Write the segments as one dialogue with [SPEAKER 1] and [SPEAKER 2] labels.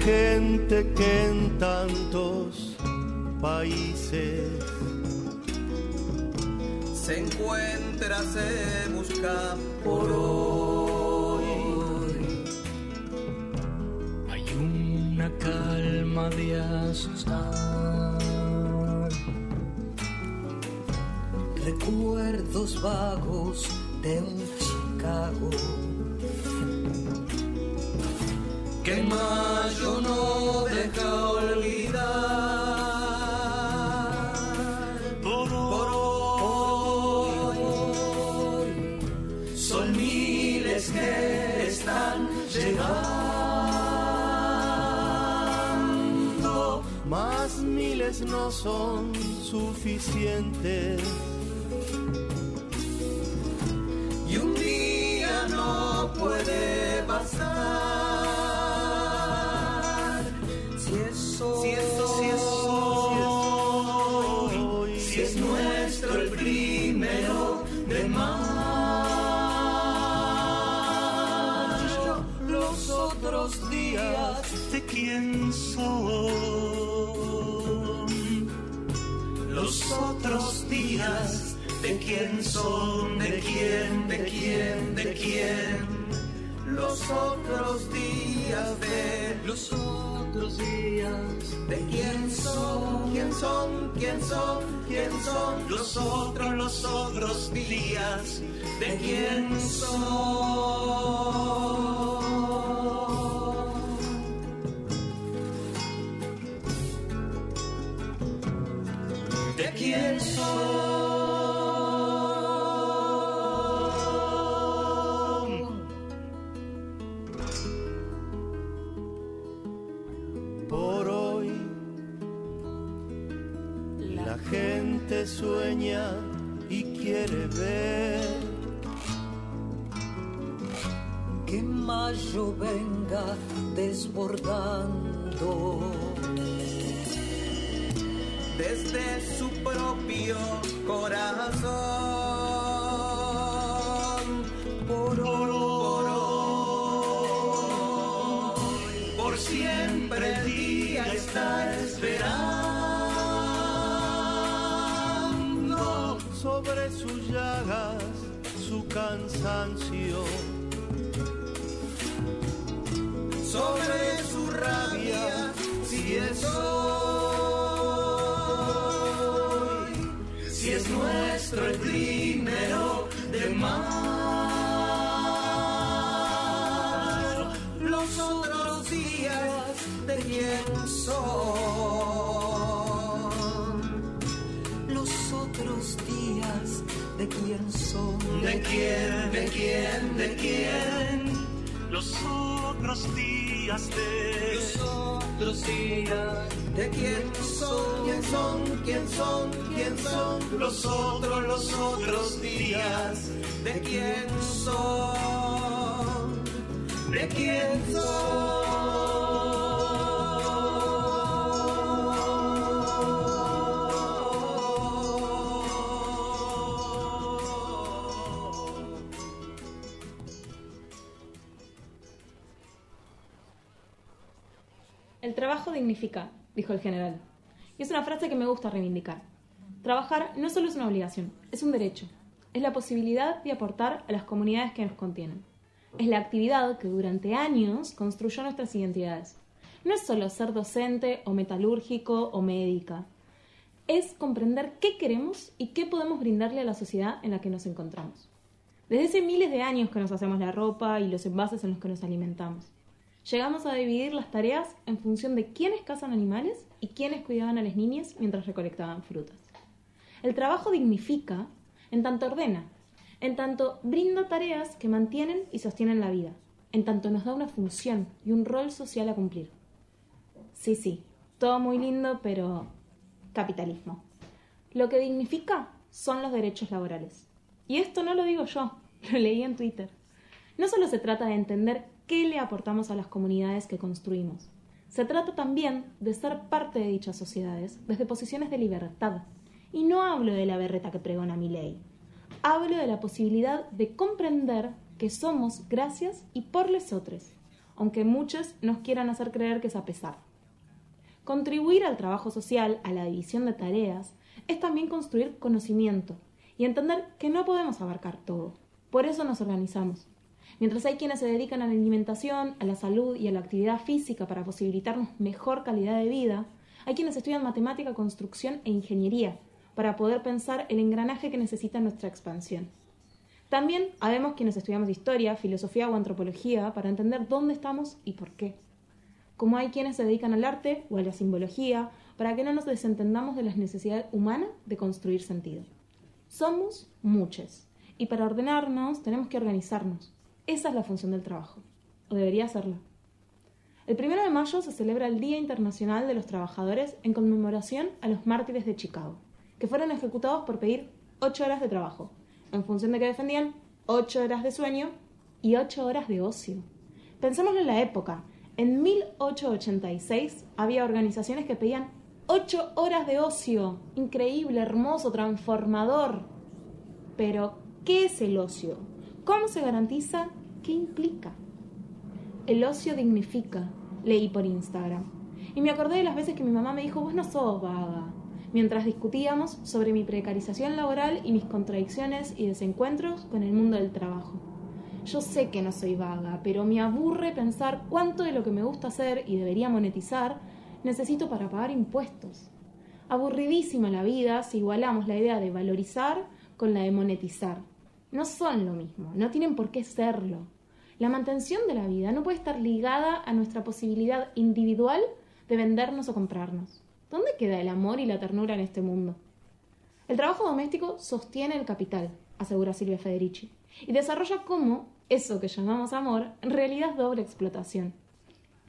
[SPEAKER 1] gente que en tantos países
[SPEAKER 2] se encuentra, se busca por hoy.
[SPEAKER 3] Hay una calma de asustar.
[SPEAKER 4] Recuerdos vagos de un Chicago.
[SPEAKER 2] Que mayo no deja olvidar.
[SPEAKER 3] Por
[SPEAKER 2] Por hoy son miles que están llegando.
[SPEAKER 1] más miles no son suficientes.
[SPEAKER 2] Y un día no puede bastar.
[SPEAKER 3] Quién son.
[SPEAKER 2] Los otros días, ¿de quién son? ¿De quién? ¿De quién? ¿De quién? Los otros días de
[SPEAKER 3] Los otros días,
[SPEAKER 2] ¿De quién son? ¿Quién son? ¿Quién son? ¿Quién son?
[SPEAKER 3] los otros, los otros días,
[SPEAKER 2] ¿De quién son?
[SPEAKER 1] Gente sueña y quiere ver
[SPEAKER 4] Que mayo venga desbordando.
[SPEAKER 2] desde su propio corazón.
[SPEAKER 1] Sobre sus llagas su cansancio.
[SPEAKER 2] De quién, de quién, de quién.
[SPEAKER 3] los otros días de
[SPEAKER 4] Los otros días
[SPEAKER 2] ¿De quién son? ¿Quién son? ¿Quién son? ¿Quién son? Los otros, los otros días. ¿De quién son? ¿De quién son?
[SPEAKER 5] El trabajo dignifica, dijo el general. Y es una frase que me gusta reivindicar. Trabajar no solo es una obligación, es un derecho. Es la posibilidad de aportar a las comunidades que nos contienen. Es la actividad que durante años construyó nuestras identidades. No es solo ser docente o metalúrgico o médica. Es comprender qué queremos y qué podemos brindarle a la sociedad en la que nos encontramos. Desde hace miles de años que nos hacemos la ropa y los envases en los que nos alimentamos. Llegamos a dividir las tareas en función de quiénes cazan animales y quiénes cuidaban a las niñas mientras recolectaban frutas. El trabajo dignifica en tanto ordena, en tanto brinda tareas que mantienen y sostienen la vida, en tanto nos da una función y un rol social a cumplir. Sí, sí, todo muy lindo, pero capitalismo. Lo que dignifica son los derechos laborales. Y esto no lo digo yo, lo leí en Twitter. No solo se trata de entender qué le aportamos a las comunidades que construimos. Se trata también de ser parte de dichas sociedades desde posiciones de libertad. Y no hablo de la berreta que pregona mi ley. hablo de la posibilidad de comprender que somos gracias y por les otros, aunque muchos nos quieran hacer creer que es a pesar. Contribuir al trabajo social, a la división de tareas, es también construir conocimiento y entender que no podemos abarcar todo. Por eso nos organizamos. Mientras hay quienes se dedican a la alimentación, a la salud y a la actividad física para posibilitarnos mejor calidad de vida, hay quienes estudian matemática, construcción e ingeniería para poder pensar el engranaje que necesita nuestra expansión. También habemos quienes estudiamos historia, filosofía o antropología para entender dónde estamos y por qué. Como hay quienes se dedican al arte o a la simbología para que no nos desentendamos de la necesidad humana de construir sentido. Somos muchos y para ordenarnos tenemos que organizarnos. Esa es la función del trabajo, o debería serlo. El 1 de mayo se celebra el Día Internacional de los Trabajadores en conmemoración a los mártires de Chicago, que fueron ejecutados por pedir 8 horas de trabajo, en función de que defendían 8 horas de sueño y 8 horas de ocio. Pensemos en la época. En 1886 había organizaciones que pedían 8 horas de ocio. Increíble, hermoso, transformador. Pero, ¿qué es el ocio? ¿Cómo se garantiza? ¿Qué implica? El ocio dignifica, leí por Instagram. Y me acordé de las veces que mi mamá me dijo, vos no sos vaga, mientras discutíamos sobre mi precarización laboral y mis contradicciones y desencuentros con el mundo del trabajo. Yo sé que no soy vaga, pero me aburre pensar cuánto de lo que me gusta hacer y debería monetizar necesito para pagar impuestos. Aburridísima la vida si igualamos la idea de valorizar con la de monetizar. No son lo mismo, no tienen por qué serlo. La mantención de la vida no puede estar ligada a nuestra posibilidad individual de vendernos o comprarnos. ¿Dónde queda el amor y la ternura en este mundo? El trabajo doméstico sostiene el capital, asegura Silvia Federici, y desarrolla cómo eso que llamamos amor en realidad es doble explotación.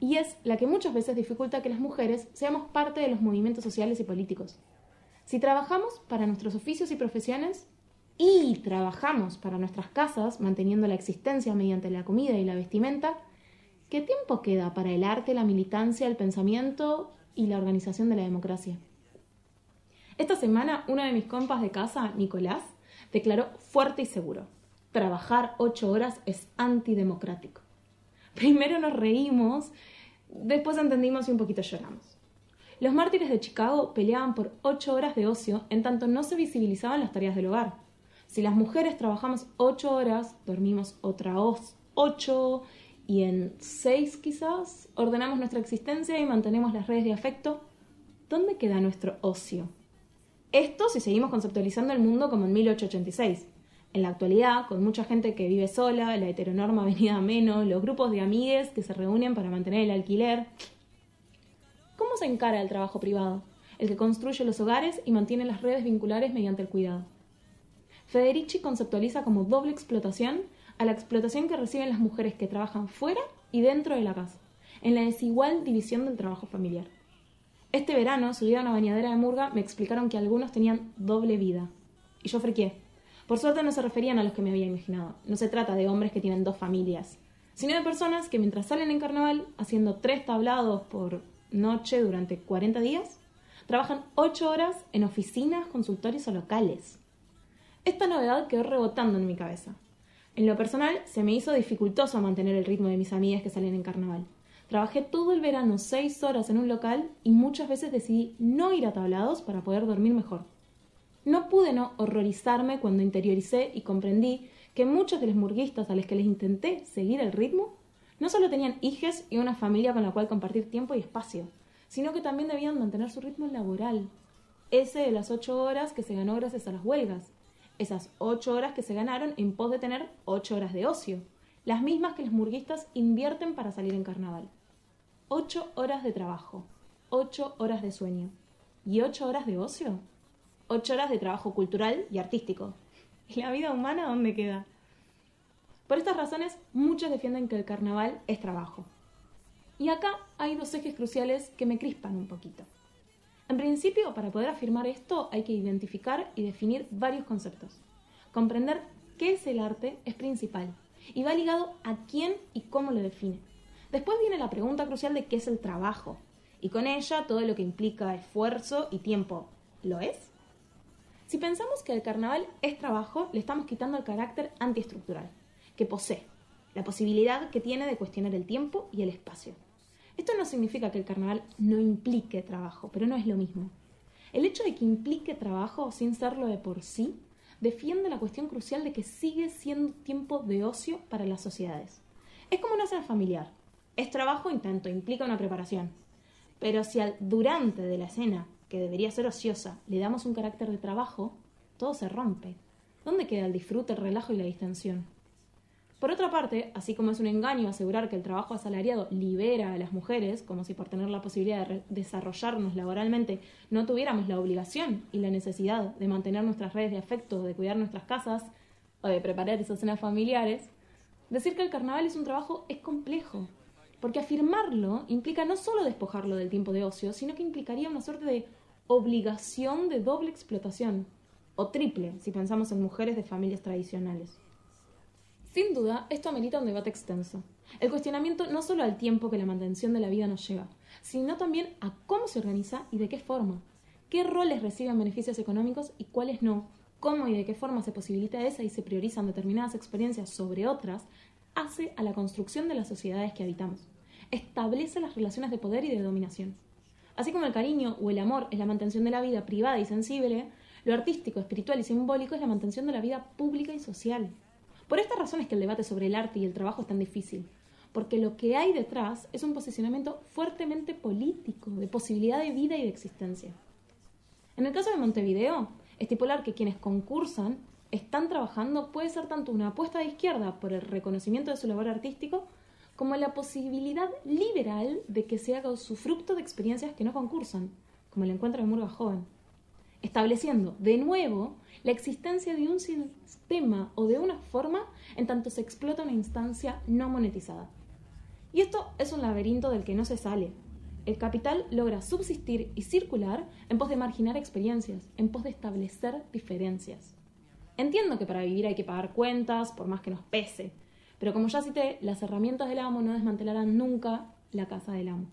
[SPEAKER 5] Y es la que muchas veces dificulta que las mujeres seamos parte de los movimientos sociales y políticos. Si trabajamos para nuestros oficios y profesiones, y trabajamos para nuestras casas, manteniendo la existencia mediante la comida y la vestimenta, ¿qué tiempo queda para el arte, la militancia, el pensamiento y la organización de la democracia? Esta semana, uno de mis compas de casa, Nicolás, declaró fuerte y seguro, trabajar ocho horas es antidemocrático. Primero nos reímos, después entendimos y un poquito lloramos. Los mártires de Chicago peleaban por ocho horas de ocio en tanto no se visibilizaban las tareas del hogar si las mujeres trabajamos ocho horas, dormimos otra ocho y en seis quizás ordenamos nuestra existencia y mantenemos las redes de afecto, ¿dónde queda nuestro ocio? Esto si seguimos conceptualizando el mundo como en 1886. En la actualidad, con mucha gente que vive sola, la heteronorma venida a menos, los grupos de amigues que se reúnen para mantener el alquiler. ¿Cómo se encara el trabajo privado? El que construye los hogares y mantiene las redes vinculares mediante el cuidado. Federici conceptualiza como doble explotación a la explotación que reciben las mujeres que trabajan fuera y dentro de la casa, en la desigual división del trabajo familiar. Este verano, subida a una bañadera de Murga, me explicaron que algunos tenían doble vida. Y yo friqué. Por suerte no se referían a los que me había imaginado. No se trata de hombres que tienen dos familias, sino de personas que mientras salen en carnaval, haciendo tres tablados por noche durante 40 días, trabajan ocho horas en oficinas, consultorios o locales. Esta novedad quedó rebotando en mi cabeza. En lo personal, se me hizo dificultoso mantener el ritmo de mis amigas que salen en carnaval. Trabajé todo el verano seis horas en un local y muchas veces decidí no ir a tablados para poder dormir mejor. No pude no horrorizarme cuando interioricé y comprendí que muchos de los murguistas a los que les intenté seguir el ritmo no solo tenían hijes y una familia con la cual compartir tiempo y espacio, sino que también debían mantener su ritmo laboral, ese de las ocho horas que se ganó gracias a las huelgas, esas ocho horas que se ganaron en pos de tener ocho horas de ocio, las mismas que los murguistas invierten para salir en carnaval. Ocho horas de trabajo, ocho horas de sueño y ocho horas de ocio. Ocho horas de trabajo cultural y artístico. ¿Y la vida humana dónde queda? Por estas razones, muchos defienden que el carnaval es trabajo. Y acá hay dos ejes cruciales que me crispan un poquito. En principio, para poder afirmar esto hay que identificar y definir varios conceptos. Comprender qué es el arte es principal y va ligado a quién y cómo lo define. Después viene la pregunta crucial de qué es el trabajo y con ella todo lo que implica esfuerzo y tiempo. ¿Lo es? Si pensamos que el carnaval es trabajo, le estamos quitando el carácter antiestructural que posee, la posibilidad que tiene de cuestionar el tiempo y el espacio. Esto no significa que el carnaval no implique trabajo, pero no es lo mismo. El hecho de que implique trabajo sin serlo de por sí defiende la cuestión crucial de que sigue siendo tiempo de ocio para las sociedades. Es como una cena familiar. Es trabajo en tanto implica una preparación. Pero si al durante de la cena, que debería ser ociosa, le damos un carácter de trabajo, todo se rompe. ¿Dónde queda el disfrute, el relajo y la distensión? Por otra parte, así como es un engaño asegurar que el trabajo asalariado libera a las mujeres, como si por tener la posibilidad de desarrollarnos laboralmente no tuviéramos la obligación y la necesidad de mantener nuestras redes de afecto, de cuidar nuestras casas o de preparar esas cenas familiares, decir que el carnaval es un trabajo es complejo, porque afirmarlo implica no solo despojarlo del tiempo de ocio, sino que implicaría una suerte de obligación de doble explotación, o triple si pensamos en mujeres de familias tradicionales. Sin duda, esto amerita un debate extenso. El cuestionamiento no solo al tiempo que la mantención de la vida nos lleva, sino también a cómo se organiza y de qué forma. ¿Qué roles reciben beneficios económicos y cuáles no? ¿Cómo y de qué forma se posibilita esa y se priorizan determinadas experiencias sobre otras? Hace a la construcción de las sociedades que habitamos. Establece las relaciones de poder y de dominación. Así como el cariño o el amor es la mantención de la vida privada y sensible, lo artístico, espiritual y simbólico es la mantención de la vida pública y social. Por esta razón es que el debate sobre el arte y el trabajo es tan difícil, porque lo que hay detrás es un posicionamiento fuertemente político, de posibilidad de vida y de existencia. En el caso de Montevideo, estipular que quienes concursan están trabajando puede ser tanto una apuesta de izquierda por el reconocimiento de su labor artístico, como la posibilidad liberal de que se haga usufructo de experiencias que no concursan, como el encuentro de Murga Joven, estableciendo de nuevo la existencia de un sistema o de una forma en tanto se explota una instancia no monetizada. Y esto es un laberinto del que no se sale. El capital logra subsistir y circular en pos de marginar experiencias, en pos de establecer diferencias. Entiendo que para vivir hay que pagar cuentas, por más que nos pese, pero como ya cité, las herramientas del amo no desmantelarán nunca la casa del amo.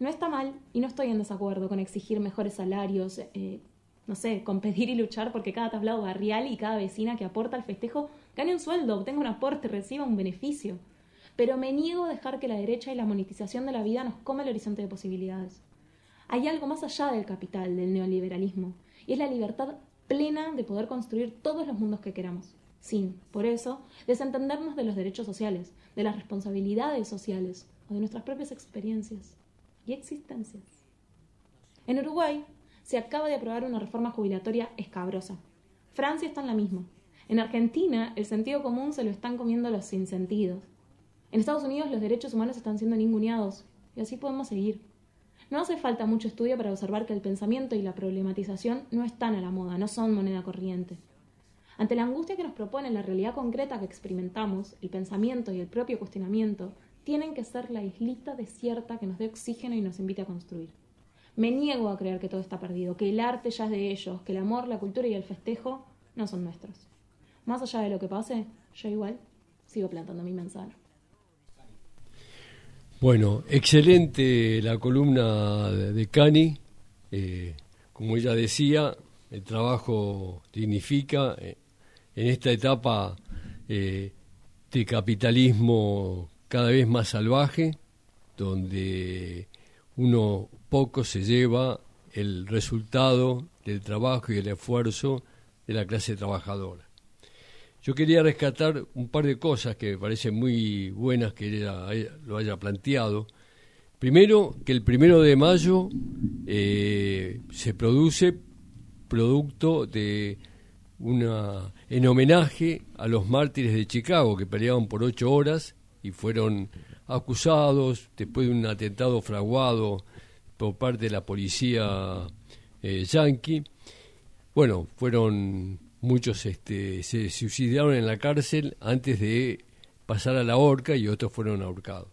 [SPEAKER 5] No está mal y no estoy en desacuerdo con exigir mejores salarios, eh, no sé, competir y luchar porque cada tablado barrial y cada vecina que aporta al festejo gane un sueldo, obtenga un aporte, reciba un beneficio. Pero me niego a dejar que la derecha y la monetización de la vida nos come el horizonte de posibilidades. Hay algo más allá del capital, del neoliberalismo, y es la libertad plena de poder construir todos los mundos que queramos, sin, por eso, desentendernos de los derechos sociales, de las responsabilidades sociales o de nuestras propias experiencias y existencias. En Uruguay, se acaba de aprobar una reforma jubilatoria escabrosa. Francia está en la misma. En Argentina, el sentido común se lo están comiendo los sinsentidos. En Estados Unidos, los derechos humanos están siendo ninguneados. Y así podemos seguir. No hace falta mucho estudio para observar que el pensamiento y la problematización no están a la moda, no son moneda corriente. Ante la angustia que nos propone la realidad concreta que experimentamos, el pensamiento y el propio cuestionamiento tienen que ser la islita desierta que nos dé oxígeno y nos invite a construir. Me niego a creer que todo está perdido, que el arte ya es de ellos, que el amor, la cultura y el festejo no son nuestros. Más allá de lo que pase, yo igual sigo plantando mi manzana.
[SPEAKER 6] Bueno, excelente la columna de Cani. Eh, como ella decía, el trabajo dignifica eh, en esta etapa eh, de capitalismo cada vez más salvaje, donde uno poco se lleva el resultado del trabajo y el esfuerzo de la clase trabajadora. Yo quería rescatar un par de cosas que me parecen muy buenas que ella lo haya planteado. Primero, que el primero de mayo eh, se produce producto de una en homenaje a los mártires de Chicago que peleaban por ocho horas y fueron acusados después de un atentado fraguado por parte de la policía eh, yanqui. Bueno, fueron muchos, este, se suicidaron en la cárcel antes de pasar a la horca y otros fueron ahorcados.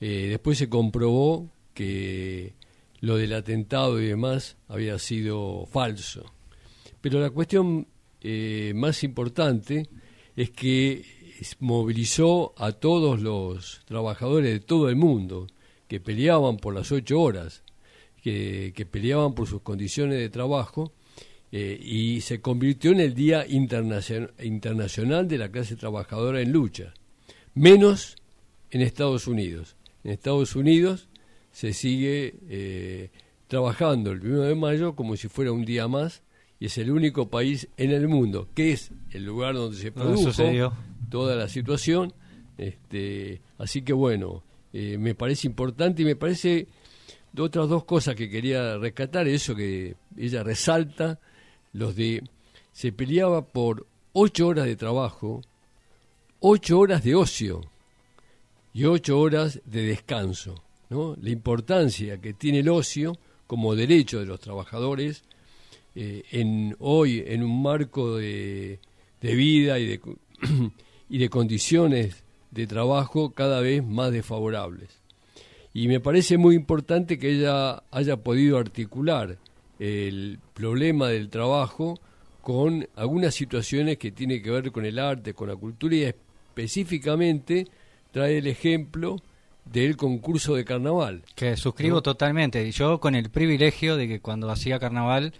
[SPEAKER 6] Eh, después se comprobó que lo del atentado y demás había sido falso. Pero la cuestión eh, más importante es que movilizó a todos los trabajadores de todo el mundo que peleaban por las ocho horas, que, peleaban por sus condiciones de trabajo eh, y se convirtió en el Día Internacional de la Clase Trabajadora en Lucha, menos en Estados Unidos. En Estados Unidos se sigue eh, trabajando el 1 de mayo como si fuera un día más y es el único país en el mundo que es el lugar donde se produjo toda la situación. Este, así que bueno, eh, me parece importante y me parece otras dos cosas que quería rescatar, eso que ella resalta, los de se peleaba por ocho horas de trabajo, ocho horas de ocio y ocho horas de descanso. ¿no? La importancia que tiene el ocio como derecho de los trabajadores eh, en hoy en un marco de, de vida y de, y de condiciones de trabajo cada vez más desfavorables. Y me parece muy importante que ella haya podido articular el problema del trabajo con algunas situaciones que tienen que ver con el arte, con la cultura y específicamente trae el ejemplo del concurso de carnaval.
[SPEAKER 7] Que suscribo totalmente. Yo con el privilegio de que cuando hacía carnaval,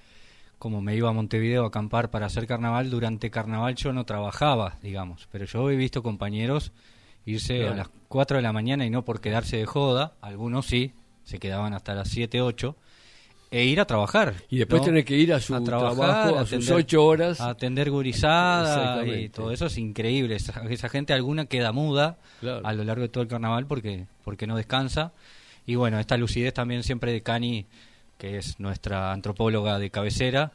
[SPEAKER 7] como me iba a Montevideo a acampar para hacer carnaval, durante carnaval yo no trabajaba, digamos, pero yo he visto compañeros irse a las 4 de la mañana y no por quedarse de joda, algunos sí, se quedaban hasta las 7, 8, e ir a trabajar.
[SPEAKER 6] Y después tener que ir a su trabajo, a, sus 8 horas.
[SPEAKER 7] A atender gurizada y todo eso es increíble. Esa, gente alguna queda muda a lo largo de todo el carnaval porque, porque no descansa. Y bueno, esta lucidez también siempre de Cani, que es nuestra antropóloga de cabecera,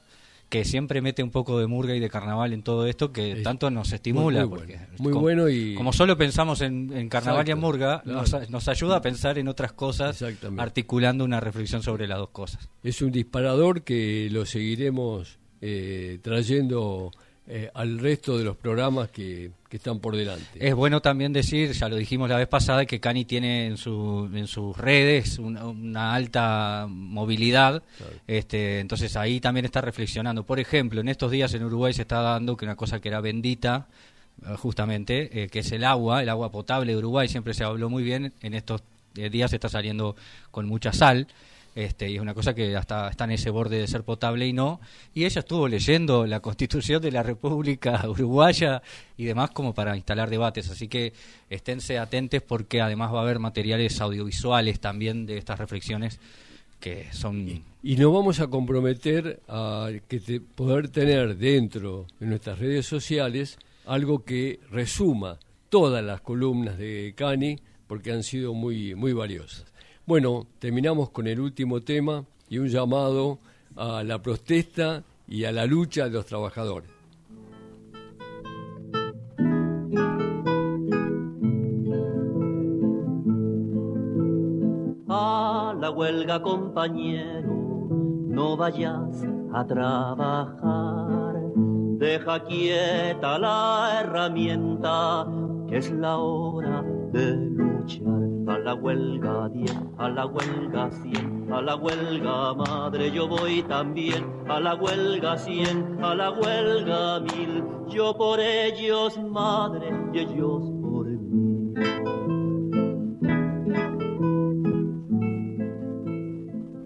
[SPEAKER 7] que siempre mete un poco de murga y de carnaval en todo esto que tanto nos estimula.
[SPEAKER 6] Muy, porque muy bueno y...
[SPEAKER 7] Como solo pensamos en, carnaval y en murga, nos, ayuda a pensar en otras cosas, articulando una reflexión sobre las dos cosas.
[SPEAKER 6] Es un disparador que lo seguiremos eh, trayendo eh, al resto de los programas que, están por delante.
[SPEAKER 7] Es bueno también decir, ya lo dijimos la vez pasada, que Cani tiene en, su, en sus redes una, alta movilidad, este, entonces ahí también está reflexionando. Por ejemplo, en estos días en Uruguay se está dando que una cosa que era bendita, eh, justamente, eh, que es el agua, el agua potable de Uruguay, siempre se habló muy bien, en estos días está saliendo con mucha sal. Este, y es una cosa que hasta está en ese borde de ser potable y no. Y ella estuvo leyendo la Constitución de la República Uruguaya y demás como para instalar debates. Así que esténse atentos porque además va a haber materiales audiovisuales también de estas reflexiones que son...
[SPEAKER 6] Y, nos vamos a comprometer a que poder tener dentro de nuestras redes sociales algo que resuma todas las columnas de Cani porque han sido muy, muy valiosas. Bueno, terminamos con el último tema y un llamado a la protesta y a la lucha de los trabajadores.
[SPEAKER 8] A la huelga, compañero, no vayas a trabajar. Deja quieta la herramienta, que es la hora de luchar a la huelga 10, a la huelga 100, a la huelga madre yo voy también, a la huelga 100, a la huelga mil, yo por ellos madre y ellos.